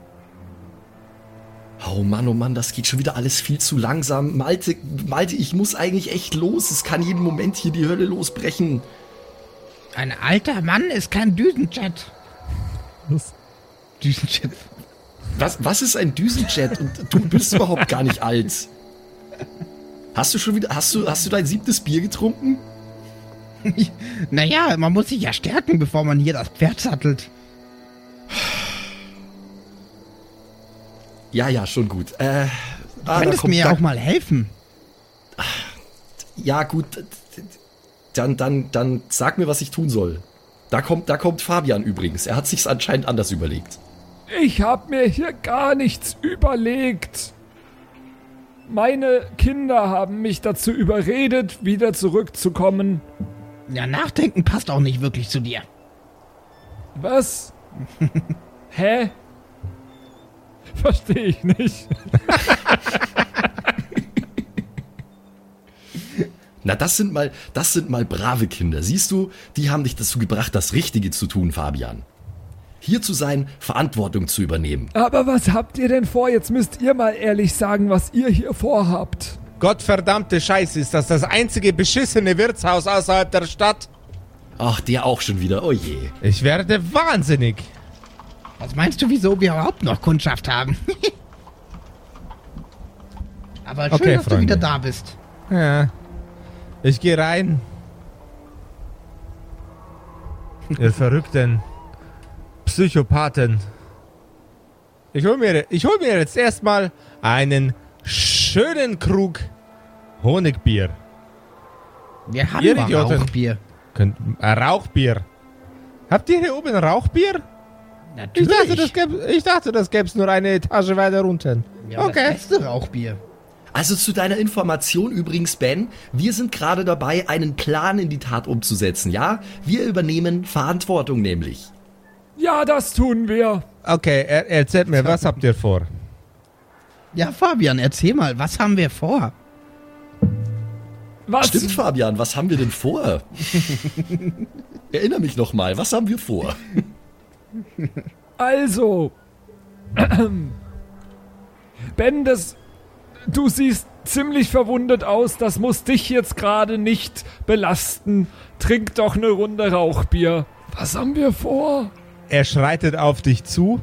D: Oh Mann, oh Mann, das geht schon wieder alles viel zu langsam. Malte, Malte, ich muss eigentlich echt los. Es kann jeden Moment hier die Hölle losbrechen.
C: Ein alter Mann ist kein Düsenjet.
G: Düsenjet.
D: Was, was ist ein Düsenjet? Und du bist überhaupt gar nicht alt. Hast du schon wieder, hast du, hast du dein siebtes Bier getrunken?
C: Naja, man muss sich ja stärken, bevor man hier das Pferd sattelt.
D: Ja, ja, schon gut. Äh, ah,
C: Du
D: da
C: könntest mir ja auch mal helfen.
D: Ja, gut. Dann, dann, dann sag mir, was ich tun soll. Da kommt, da kommt Fabian übrigens. Er hat sich's anscheinend anders überlegt.
B: Ich hab mir hier gar nichts überlegt. Meine Kinder haben mich dazu überredet, wieder zurückzukommen.
C: Ja, nachdenken passt auch nicht wirklich zu dir.
B: Was? Hä? Verstehe ich nicht.
D: Na, das sind mal, das sind mal brave Kinder. Siehst du, die haben dich dazu gebracht, das Richtige zu tun, Fabian. Hier zu sein, Verantwortung zu übernehmen.
B: Aber was habt ihr denn vor? Jetzt müsst ihr mal ehrlich sagen, was ihr hier vorhabt.
A: Gottverdammte Scheiße, ist das das einzige beschissene Wirtshaus außerhalb der Stadt?
D: Ach, der auch schon wieder. Oh je.
A: Ich werde wahnsinnig.
C: Was meinst du, wieso wir überhaupt noch Kundschaft haben? Aber schön,
A: Okay,
C: dass du
A: Freunde.
C: wieder da bist.
A: Ja. Ich gehe rein. Ihr verrückten Psychopathen. Ich hol mir, ich hol mir jetzt erstmal einen schönen Krug Honigbier.
C: Wir haben
A: Ihr Idioten.
C: Rauchbier.
A: Könnt, äh, Rauchbier. Habt ihr hier oben Rauchbier? Ich
C: Natürlich.
A: dachte, das gäb, ich dachte, das gäb's nur eine Etage weiter runter.
C: ja,
A: okay.
C: Das beste Rauchbier.
D: Also zu deiner Information übrigens, Ben, wir sind gerade dabei, einen Plan in die Tat umzusetzen, ja? Wir übernehmen Verantwortung nämlich.
B: Ja, das tun wir.
A: Okay, er, erzählt mir, was habt ihr vor?
C: Ja, Fabian, erzähl mal, was haben wir vor?
B: Was?
D: Stimmt, Fabian, was haben wir denn vor? Erinner mich noch mal, was haben wir vor?
B: Also. Ben, das. Du siehst ziemlich verwundet aus. Das muss dich jetzt gerade nicht belasten. Trink doch eine Runde Rauchbier. Was haben wir vor?
A: Er schreitet auf dich zu,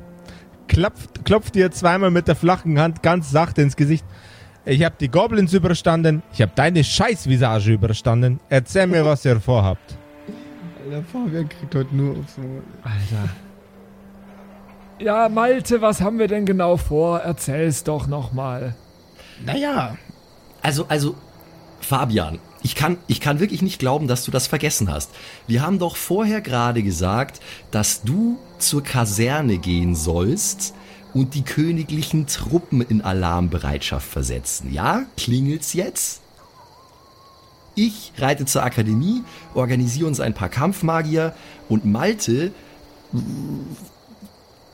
A: klopft, klopft dir zweimal mit der flachen Hand ganz sachte ins Gesicht. Ich habe die Goblins überstanden, ich habe deine Scheißvisage überstanden. Erzähl mir, was ihr vorhabt.
G: Alter, Fabian kriegt heute nur auf so.
B: Alter. Ja, Malte, was haben wir denn genau vor? Erzähl's doch nochmal.
C: Naja,
D: Also, also, Fabian, ich kann, ich kann wirklich nicht glauben, dass du das vergessen hast. Wir haben doch vorher gerade gesagt, dass du zur Kaserne gehen sollst und die königlichen Truppen in Alarmbereitschaft versetzen. Ja? Klingelt's jetzt? Ich reite zur Akademie, organisiere uns ein paar Kampfmagier und Malte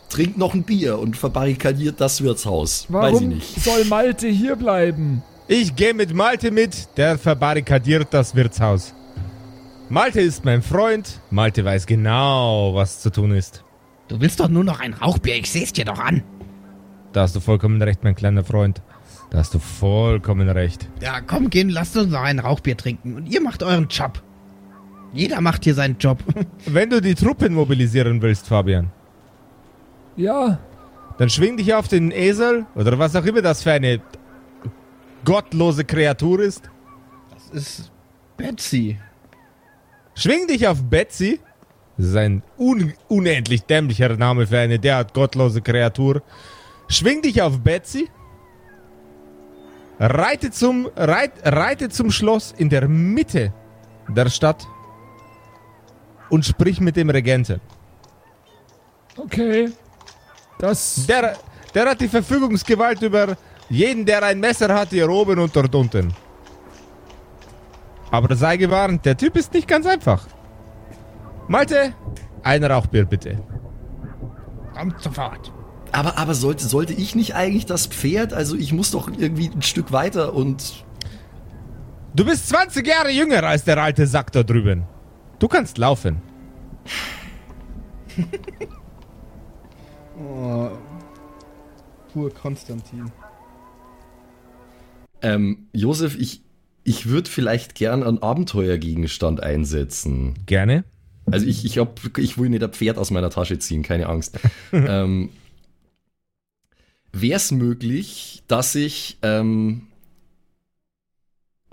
D: trinkt noch ein Bier und verbarrikadiert das Wirtshaus. Weiß ich
B: Warum
D: nicht.
B: soll Malte hier bleiben?
A: Ich gehe mit Malte mit, der verbarrikadiert das Wirtshaus. Malte ist mein Freund, Malte weiß genau, was zu tun ist.
C: du willst doch nur noch ein Rauchbier, ich seh's dir doch an.
A: Da hast du vollkommen recht, mein kleiner Freund. Da hast du vollkommen recht.
C: Ja, komm, gehen, lasst uns noch ein Rauchbier trinken und ihr macht euren Job. Jeder macht hier seinen Job.
A: Wenn du die Truppen mobilisieren willst, Fabian,
B: Ja,
A: dann schwing dich auf den Esel oder was auch immer das für eine gottlose Kreatur ist.
G: Das ist Betsy.
A: Schwing dich auf Betsy. Das ist ein un unendlich dämlicher Name für eine derart gottlose Kreatur. Schwing dich auf Betsy. Reite zum, reit, reite zum Schloss in der Mitte der Stadt und sprich mit dem Regenten.
B: okay. Das.
A: Der, der hat die Verfügungsgewalt über jeden, der ein Messer hat, hier oben und dort unten. Aber sei gewarnt, der Typ ist nicht ganz einfach. Malte, ein Rauchbier bitte.
C: Kommt sofort.
D: Aber, aber sollte, sollte ich nicht eigentlich das Pferd, also ich muss doch irgendwie ein Stück weiter und
A: Du bist 20 Jahre jünger als der alte Sack da drüben. Du kannst laufen.
G: Oh, pur Konstantin.
D: Ähm, Josef, ich, ich würde vielleicht gern einen Abenteuergegenstand einsetzen.
A: Gerne.
D: Also ich, ich, hab, ich will nicht ein Pferd aus meiner Tasche ziehen, keine Angst. ähm, Wäre es möglich, dass ich ähm,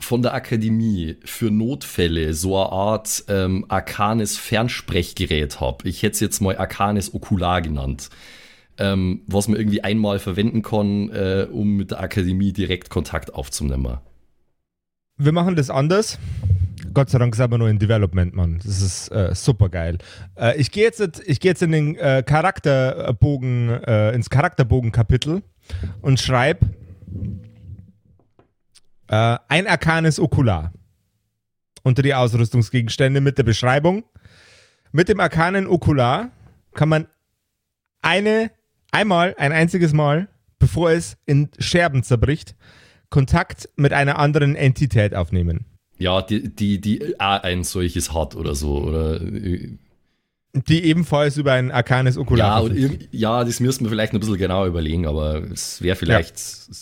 D: von der Akademie für Notfälle so eine Art ähm, arkanes Fernsprechgerät habe? Ich hätte es jetzt mal arkanes Okular genannt. Ähm, was man irgendwie einmal verwenden kann, äh, um mit der Akademie direkt Kontakt aufzunehmen.
A: Wir machen das anders. Gott sei Dank sind wir nur in Development, Mann. Das ist äh, super geil. Äh, ich gehe jetzt, geh jetzt in den äh, Charakterbogen, äh, ins Charakterbogen-Kapitel und schreibe äh, ein arkanes Okular unter die Ausrüstungsgegenstände mit der Beschreibung. Mit dem arkanen Okular kann man eine, einmal, ein einziges Mal, bevor es in Scherben zerbricht, Kontakt mit einer anderen Entität aufnehmen.
D: Ja, die, die, die ein solches hat oder so. Oder, äh,
A: Die ebenfalls über ein arkanes Okular
D: ja, und ja, das müssen wir vielleicht ein bisschen genauer überlegen, aber es wäre vielleicht. Ja.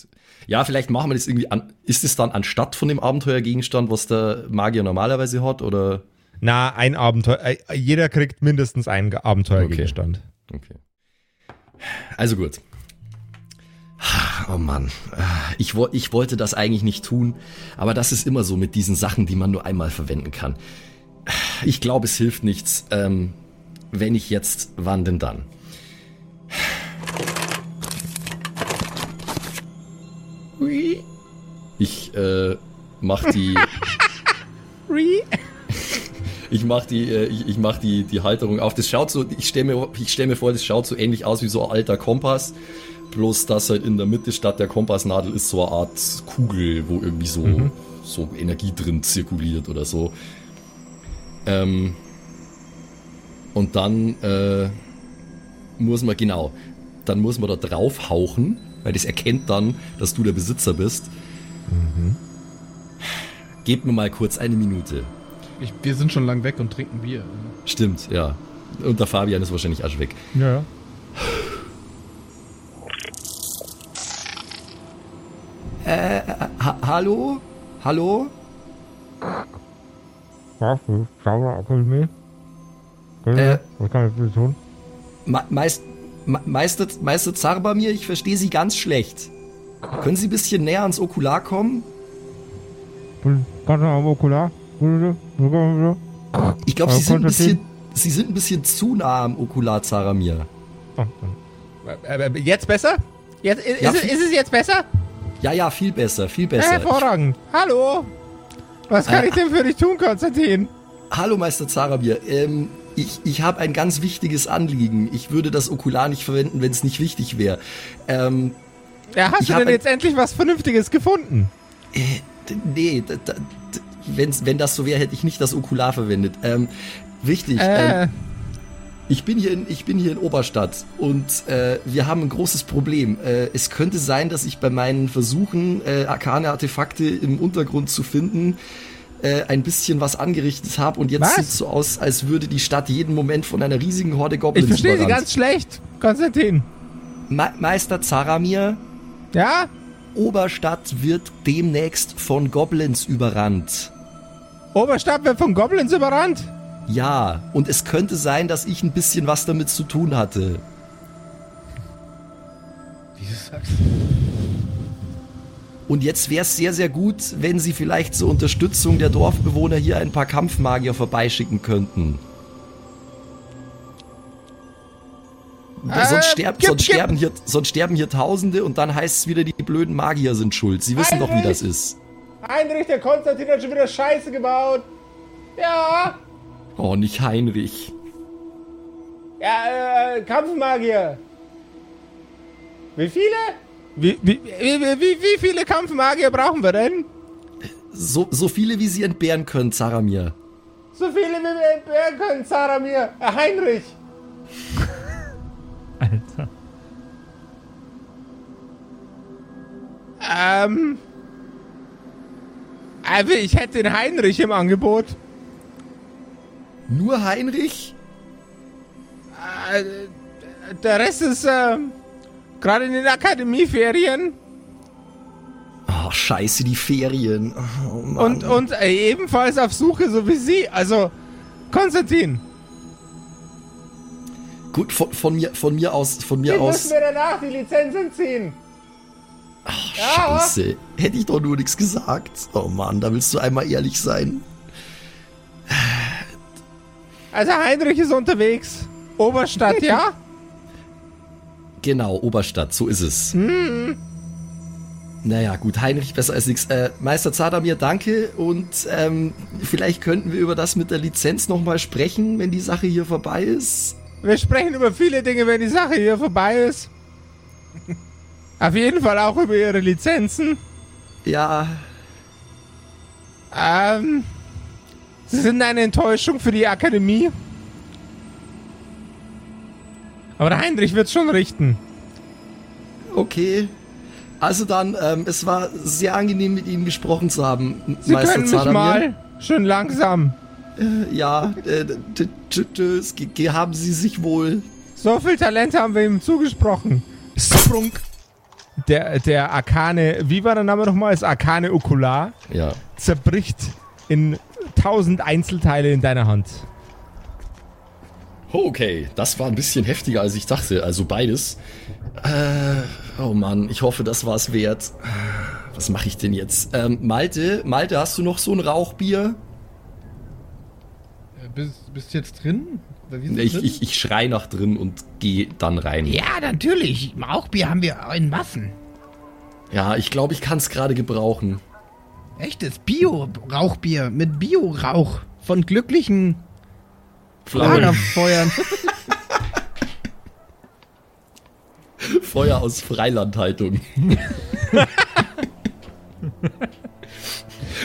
D: Vielleicht machen wir das irgendwie an. Ist es dann anstatt von dem Abenteuergegenstand, was der Magier normalerweise hat? Oder?
A: Na, ein Abenteuer. Äh, jeder kriegt mindestens einen Ge- Abenteuergegenstand.
D: Okay. Also gut. Oh Mann, ich, ich wollte das eigentlich nicht tun, aber das ist immer so mit diesen Sachen, die man nur einmal verwenden kann. Ich glaube, es hilft nichts. Ähm, wenn ich jetzt, wann denn dann? Ich äh, mach die. Ich mach die, äh, ich, ich mach die, die Halterung auf. Das schaut so, ich stelle mir, ich stell mir vor, das schaut so ähnlich aus wie so ein alter Kompass. Bloß, dass halt in der Mitte statt der Kompassnadel ist so eine Art Kugel, wo irgendwie so, so Energie drin zirkuliert oder so. Ähm, und dann äh, muss man, genau, dann muss man da drauf hauchen, weil das erkennt dann, dass du der Besitzer bist. Gebt mir mal kurz eine Minute.
G: Ich, wir sind schon lang weg und trinken Bier.
D: Stimmt, ja. Und der Fabian ist wahrscheinlich auch schon weg.
E: Ja, ja.
D: Ha Hallo? Hallo?
E: Was? Sauber Akademie?
D: Äh.
E: Was kann ich für tun?
D: Me Meist Me Meister, Meister Zarbamir, ich verstehe Sie ganz schlecht. Können Sie ein bisschen näher ans Okular kommen?
E: Kannst du am Okular?
D: Ich glaube,
E: Äh,
D: Sie sind ein bisschen, Sie sind ein bisschen zu nah am Okular Zaramir.
A: Äh, äh, jetzt besser? Jetzt, ist,
D: Ja,
A: ist, es- ist es jetzt besser?
D: Ja, ja, viel besser, viel besser.
A: Hervorragend. Hallo. Was kann
D: Äh,
A: ich denn für dich tun, Konstantin?
D: Hallo, Meister Zaramir. Ähm, ich ich habe ein ganz wichtiges Anliegen. Ich würde das Okular nicht verwenden, wenn es nicht wichtig wäre. Ähm,
A: Ja, hast
D: Ich
A: du denn jetzt endlich was Vernünftiges gefunden?
D: Äh, nee, d- d- d- wenn's, wenn das so wäre, hätte ich nicht das Okular verwendet. Ähm, wichtig,
A: Äh,
D: ähm, ich, bin hier in, ich bin hier in Oberstadt und äh, wir haben ein großes Problem. Äh, es könnte sein, dass ich bei meinen Versuchen, äh, arkane Artefakte im Untergrund zu finden, äh, ein bisschen was angerichtet habe und jetzt sieht so aus, als würde die Stadt jeden Moment von einer riesigen Horde
A: ich
D: Goblins
A: verstehe sie ganz schlecht, Konstantin.
D: Me Meister Zaramir,
A: Ja?
D: Oberstadt wird demnächst von Goblins überrannt.
A: Oberstadt wird von Goblins überrannt?
D: Ja, und es könnte sein, dass ich ein bisschen was damit zu tun hatte.
G: Wieso sagst
D: Und jetzt wäre es sehr, sehr gut, wenn Sie vielleicht zur Unterstützung der Dorfbewohner hier ein paar Kampfmagier vorbeischicken könnten.
A: Äh,
D: sonst, sterb,
A: gib,
D: sonst,
A: gib.
D: sterben hier, sonst sterben hier Tausende und dann heißt es wieder, die blöden Magier sind schuld. Sie wissen doch, wie das ist.
A: Heinrich, der Konstantin hat schon wieder Scheiße gebaut. Ja.
D: Oh, nicht Heinrich.
A: Ja, äh, Kampfmagier. Wie viele? Wie, wie, wie, wie, wie viele Kampfmagier brauchen wir denn?
D: So, so viele, wie Sie entbehren können, Zaramir.
A: So viele, wie wir entbehren können, Zaramir. Äh, Heinrich.
E: Alter.
A: Ähm. Also ich hätte den Heinrich im Angebot.
D: Nur Heinrich?
A: Äh, der Rest ist äh, gerade in den Akademieferien
D: Oh, scheiße, die Ferien. Oh, Mann.
A: und, und äh, ebenfalls auf Suche, so wie Sie. Also, Konstantin,
D: Gut, von, von, mir, von mir aus, von mir
A: wir
D: aus.
A: müssen wir danach die Lizenzen ziehen. Ja.
D: Scheiße. Hätte ich doch nur nichts gesagt. Oh Mann, da willst du einmal ehrlich sein.
A: Also Heinrich ist unterwegs. Oberstadt, ja?
D: Genau, Oberstadt, so ist es. Naja, gut, Heinrich besser als nichts. Äh, Meister Zadamir, danke. Und ähm, vielleicht könnten wir über das mit der Lizenz nochmal sprechen, wenn die Sache hier vorbei ist.
A: Wir sprechen über viele Dinge, wenn die Sache hier vorbei ist. Auf jeden Fall auch über Ihre Lizenzen.
D: Ja,
A: Ähm, Sie sind eine Enttäuschung für die Akademie. Aber Heinrich wird schon richten.
D: okay. Also dann, ähm, es war sehr angenehm, mit Ihnen gesprochen zu haben,
A: Sie können mich mal. Schön langsam.
D: Ja, äh, t- t- tschüss, haben Sie sich wohl.
A: So viel Talent haben wir ihm zugesprochen. Sprung. Der, der Arkane, wie war der Name nochmal? Das Arkane Okular
D: Ja.
A: zerbricht in tausend Einzelteile in deiner Hand.
D: Okay, das war ein bisschen heftiger, als ich dachte. Also beides. Äh, oh Mann, ich hoffe, das war es wert. Was mache ich denn jetzt? Ähm, Malte, Malte, hast du noch so ein Rauchbier?
G: Bist, bist du jetzt drin?
D: Ich,
G: drin?
D: ich, ich schrei nach drin und gehe dann rein.
C: Ja, natürlich. Rauchbier haben wir in Massen.
D: Ja, ich glaube, ich kann es gerade gebrauchen.
C: Echtes Bio-Rauchbier mit Bio-Rauch von glücklichen Lagerfeuern.
D: Feuer aus Freilandhaltung.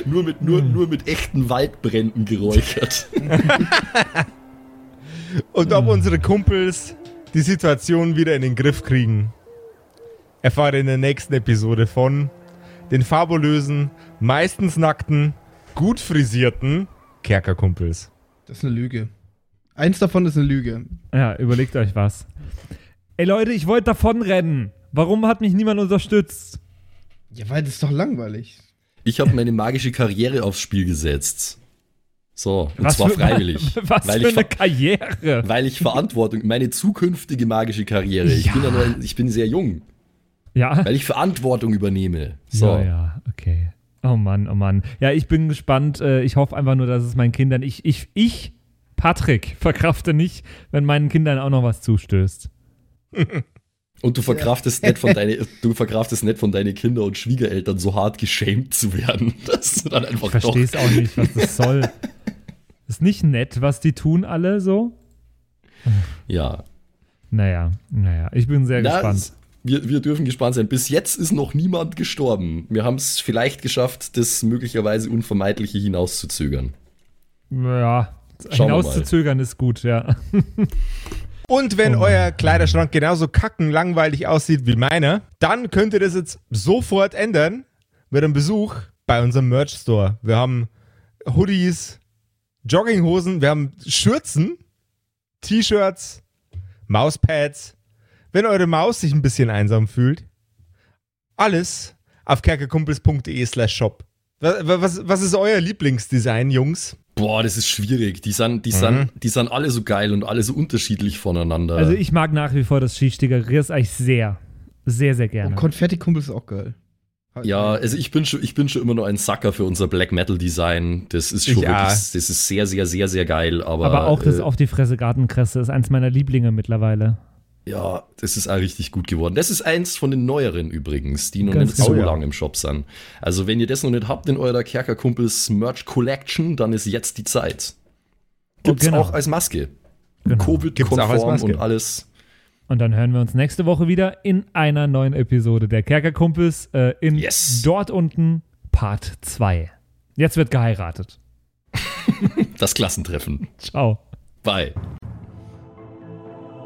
D: nur, mit, nur, nur mit echten Waldbränden geräuchert.
A: Und ob unsere Kumpels die Situation wieder in den Griff kriegen, erfahre in der nächsten Episode von den fabulösen, meistens nackten, gut frisierten Kerkerkumpels.
G: Das ist eine Lüge. Eins davon ist eine Lüge.
E: Ja, überlegt euch was. Ey Leute, ich wollte davonrennen. Warum hat mich niemand unterstützt?
G: Ja, weil das ist doch langweilig.
D: Ich habe meine magische Karriere aufs Spiel gesetzt. So, und
E: Was
D: zwar
E: für-
D: freiwillig.
E: Was
D: weil,
E: für
D: ich
E: eine Karriere.
D: weil ich Verantwortung, meine zukünftige magische Karriere, ich, bin ja nur, ein- ich bin sehr jung,
E: Ja.
D: weil ich Verantwortung übernehme. So,
E: Ja, ja, okay. Oh Mann, oh Mann. Ja, ich bin gespannt. Äh, Ich hoffe einfach nur, dass es meinen Kindern. Ich, ich, ich, Patrick, verkrafte nicht, wenn meinen Kindern auch noch was zustößt.
D: Und du verkraftest nicht von deine, du verkraftest nicht von deinen Kinder und Schwiegereltern so hart geschämt zu werden, dass du dann
E: Ich
D: einfach
E: verstehe es
D: doch.
E: auch nicht, was das soll. Ist nicht nett, was die tun alle so?
D: Ja.
E: Naja, naja, ich bin sehr
D: Na,
E: gespannt.
D: es- wir, wir dürfen gespannt sein. Bis jetzt ist noch niemand gestorben. Wir haben es vielleicht geschafft, das möglicherweise Unvermeidliche hinauszuzögern.
E: Ja,
D: Schauen
E: hinauszuzögern ist gut, ja.
A: Und wenn euer Kleiderschrank genauso kacken langweilig aussieht wie meiner, dann könnt ihr das jetzt sofort ändern mit einem Besuch bei unserem Merch Store. Wir haben Hoodies, Jogginghosen, wir haben Schürzen, T-Shirts, Mauspads. Wenn eure Maus sich ein bisschen einsam fühlt, alles auf kerkerkumpels.de slash shop. Was, was, was ist euer Lieblingsdesign, Jungs?
D: Boah, das ist schwierig. Die sind, die,
E: Mhm.
D: sind, die sind alle so geil und alle so unterschiedlich voneinander.
E: Also ich mag nach wie vor das Skistickerriers eigentlich sehr. Sehr, sehr gerne.
G: Und Konfetti-Kumpel ist auch geil.
D: ja, also ich bin schon, ich bin schon immer nur ein Sucker für unser Black Metal Design. Das ist schon
A: auch.
D: wirklich, das ist sehr, sehr, sehr, sehr geil. Aber,
E: Aber auch das
D: äh,
E: auf die Fresse Gartenkresse ist eins meiner Lieblinge mittlerweile.
D: Ja, das ist auch richtig gut geworden. Das ist eins von den neueren übrigens, die noch
E: Ganz
D: nicht so
A: genau.
D: lange im Shop sind. Also wenn ihr das noch nicht habt in eurer Kerkerkumpels Merch Collection, dann ist jetzt die Zeit. Gibt's
E: genau.
D: auch als Maske.
E: Genau.
D: Covid-konform und alles.
E: Und dann hören wir uns nächste Woche wieder in einer neuen Episode der Kerkerkumpels äh, in
D: Yes.
E: dort unten Part 2. Jetzt wird geheiratet.
D: Das Klassentreffen.
E: Ciao.
D: Bye.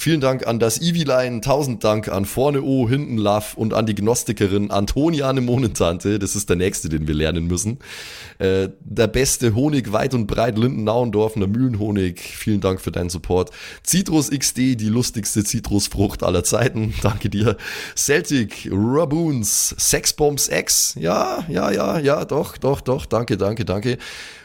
D: Vielen Dank an das Eviline, tausend Dank an Vorne O, Hinten Love und an die Gnostikerin Antoniane Monentante, das ist der nächste, den wir lernen müssen. Äh, der beste Honig weit und breit, Linden-Nauendorfener Mühlenhonig, vielen Dank für deinen Support. Citrus XD, die lustigste Zitrusfrucht aller Zeiten, danke dir. Celtic, Raboons, Sexbombs X, ja, ja, ja, ja, doch, doch, doch, danke, danke, danke.